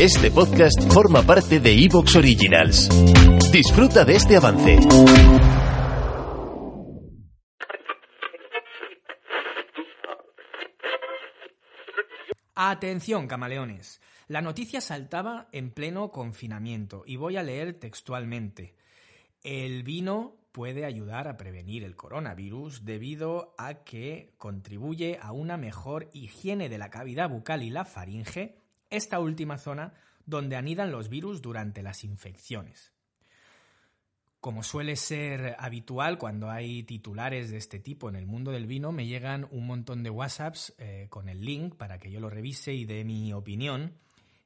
Este podcast forma parte de Evox Originals. Disfruta de este avance. Atención, camaleones. La noticia saltaba en pleno confinamiento y voy a leer textualmente. El vino puede ayudar a prevenir el coronavirus debido a que contribuye a una mejor higiene de la cavidad bucal y la faringe, esta última zona donde anidan los virus durante las infecciones. Como suele ser habitual cuando hay titulares de este tipo en el mundo del vino, me llegan un montón de WhatsApps eh, con el link para que yo lo revise y dé mi opinión.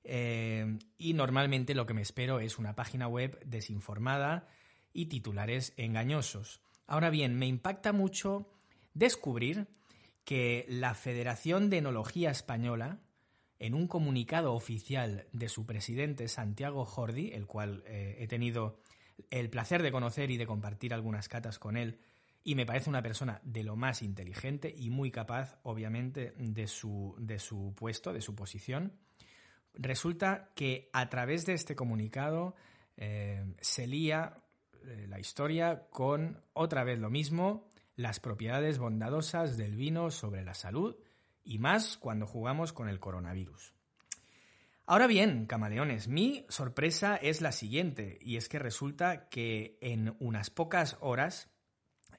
Eh, y normalmente lo que me espero es una página web desinformada y titulares engañosos. Ahora bien, me impacta mucho descubrir que la Federación de Enología Española, en un comunicado oficial de su presidente Santiago Jordi, el cual eh, he tenido el placer de conocer y de compartir algunas catas con él, y me parece una persona de lo más inteligente y muy capaz, obviamente, de su, de su puesto, de su posición. Resulta que a través de este comunicado eh, se lía eh, la historia con otra vez lo mismo, las propiedades bondadosas del vino sobre la salud y más cuando jugamos con el coronavirus. Ahora bien, camaleones, mi sorpresa es la siguiente, y es que resulta que en unas pocas horas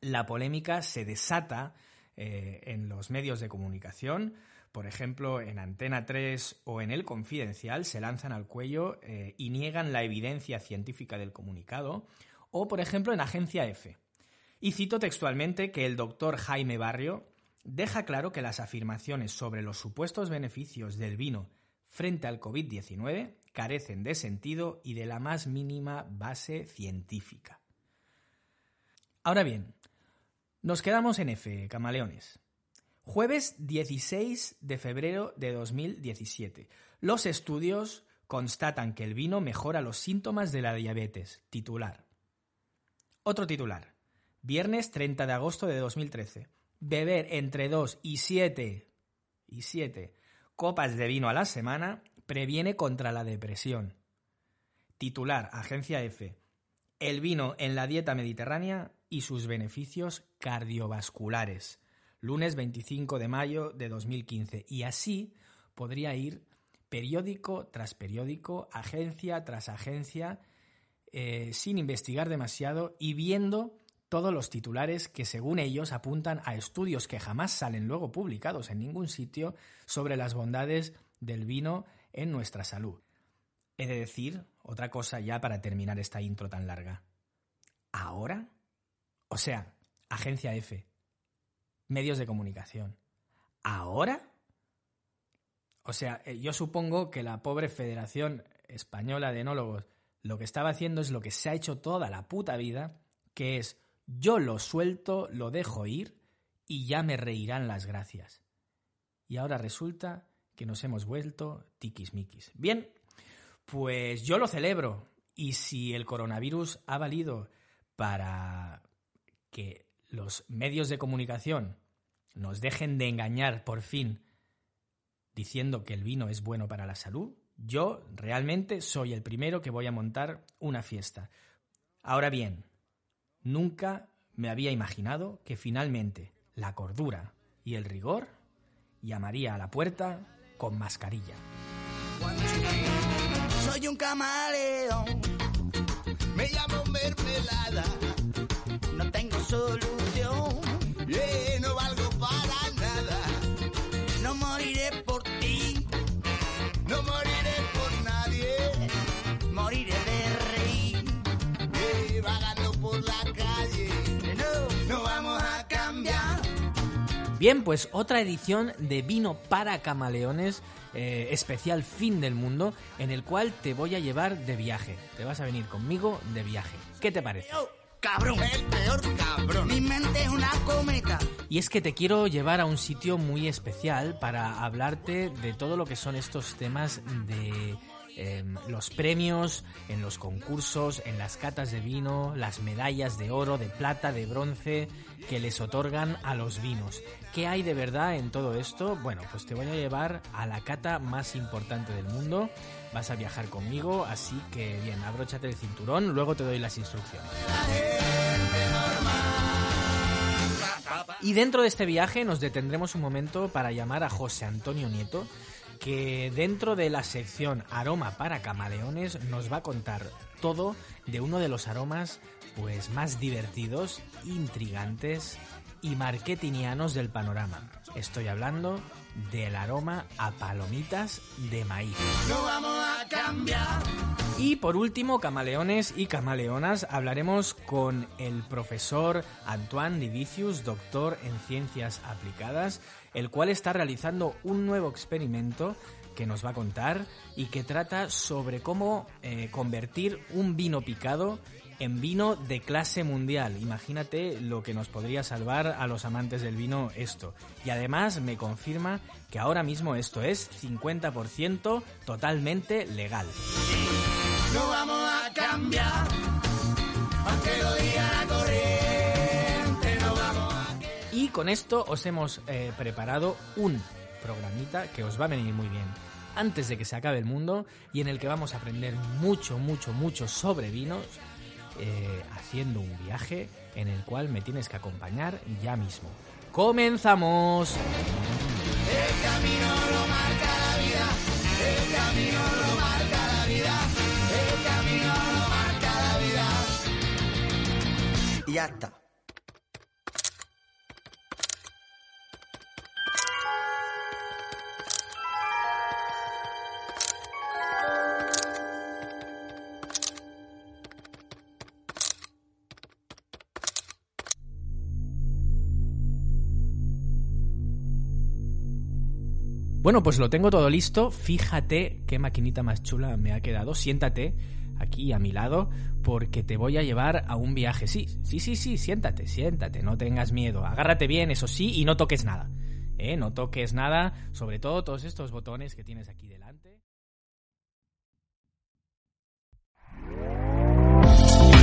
la polémica se desata eh, en los medios de comunicación, por ejemplo, en Antena 3 o en El Confidencial, se lanzan al cuello eh, y niegan la evidencia científica del comunicado, o por ejemplo en Agencia F. Y cito textualmente que el doctor Jaime Barrio deja claro que las afirmaciones sobre los supuestos beneficios del vino frente al COVID-19 carecen de sentido y de la más mínima base científica. Ahora bien, nos quedamos en F, camaleones. Jueves 16 de febrero de 2017. Los estudios constatan que el vino mejora los síntomas de la diabetes. Titular. Otro titular. Viernes 30 de agosto de 2013. Beber entre 2 y 7 y 7 copas de vino a la semana previene contra la depresión. Titular, Agencia F. El vino en la dieta mediterránea y sus beneficios cardiovasculares. Lunes 25 de mayo de 2015. Y así podría ir periódico tras periódico, agencia tras agencia, eh, sin investigar demasiado y viendo todos los titulares que según ellos apuntan a estudios que jamás salen luego publicados en ningún sitio sobre las bondades del vino en nuestra salud. He de decir otra cosa ya para terminar esta intro tan larga. ¿Ahora? O sea, Agencia F, medios de comunicación. ¿Ahora? O sea, eh, yo supongo que la pobre Federación Española de Enólogos lo que estaba haciendo es lo que se ha hecho toda la puta vida, que es yo lo suelto, lo dejo ir y ya me reirán las gracias. Y ahora resulta que nos hemos vuelto tiquismiquis. Bien, pues yo lo celebro. Y si el coronavirus ha valido para que los medios de comunicación nos dejen de engañar por fin diciendo que el vino es bueno para la salud, yo realmente soy el primero que voy a montar una fiesta. Ahora bien, Nunca me había imaginado que finalmente la cordura y el rigor llamaría a la puerta con mascarilla. Soy un Bien, pues otra edición de Vino para Camaleones eh, especial fin del mundo en el cual te voy a llevar de viaje. Te vas a venir conmigo de viaje. ¿Qué te parece? Cabrón, el peor cabrón. Mi mente es una cometa. Y es que te quiero llevar a un sitio muy especial para hablarte de todo lo que son estos temas de em, los premios, en los concursos, en las catas de vino, las medallas de oro, de plata, de bronce que les otorgan a los vinos. ¿Qué hay de verdad en todo esto? Bueno, pues te voy a llevar a la cata más importante del mundo. Vas a viajar conmigo, así que bien, abróchate el cinturón, luego te doy las instrucciones. Y dentro de este viaje nos detendremos un momento para llamar a José Antonio Nieto, que dentro de la sección Aroma para Camaleones nos va a contar todo de uno de los aromas pues más divertidos, intrigantes y marketingianos del panorama. Estoy hablando del aroma a palomitas de maíz. No vamos a cambiar. Y por último, camaleones y camaleonas, hablaremos con el profesor Antoine Divicius, doctor en ciencias aplicadas, el cual está realizando un nuevo experimento que nos va a contar y que trata sobre cómo eh, convertir un vino picado en vino de clase mundial. Imagínate lo que nos podría salvar a los amantes del vino esto. Y además me confirma que ahora mismo esto es 50% totalmente legal. No vamos a cambiar. Aunque lo diga la corriente, no vamos a Y con esto os hemos eh, preparado un programita que os va a venir muy bien antes de que se acabe el mundo y en el que vamos a aprender mucho, mucho, mucho sobre vinos eh, haciendo un viaje en el cual me tienes que acompañar ya mismo. ¡Comenzamos! El camino lo marca la vida. El camino lo marca la vida. El camino lo marca la vida. Y ya está. Bueno, pues lo tengo todo listo. Fíjate qué maquinita más chula me ha quedado. Siéntate aquí a mi lado porque te voy a llevar a un viaje. Sí, sí, sí, sí, siéntate, siéntate, no tengas miedo. Agárrate bien, eso sí, y no toques nada. ¿Eh? No toques nada, sobre todo todos estos botones que tienes aquí delante.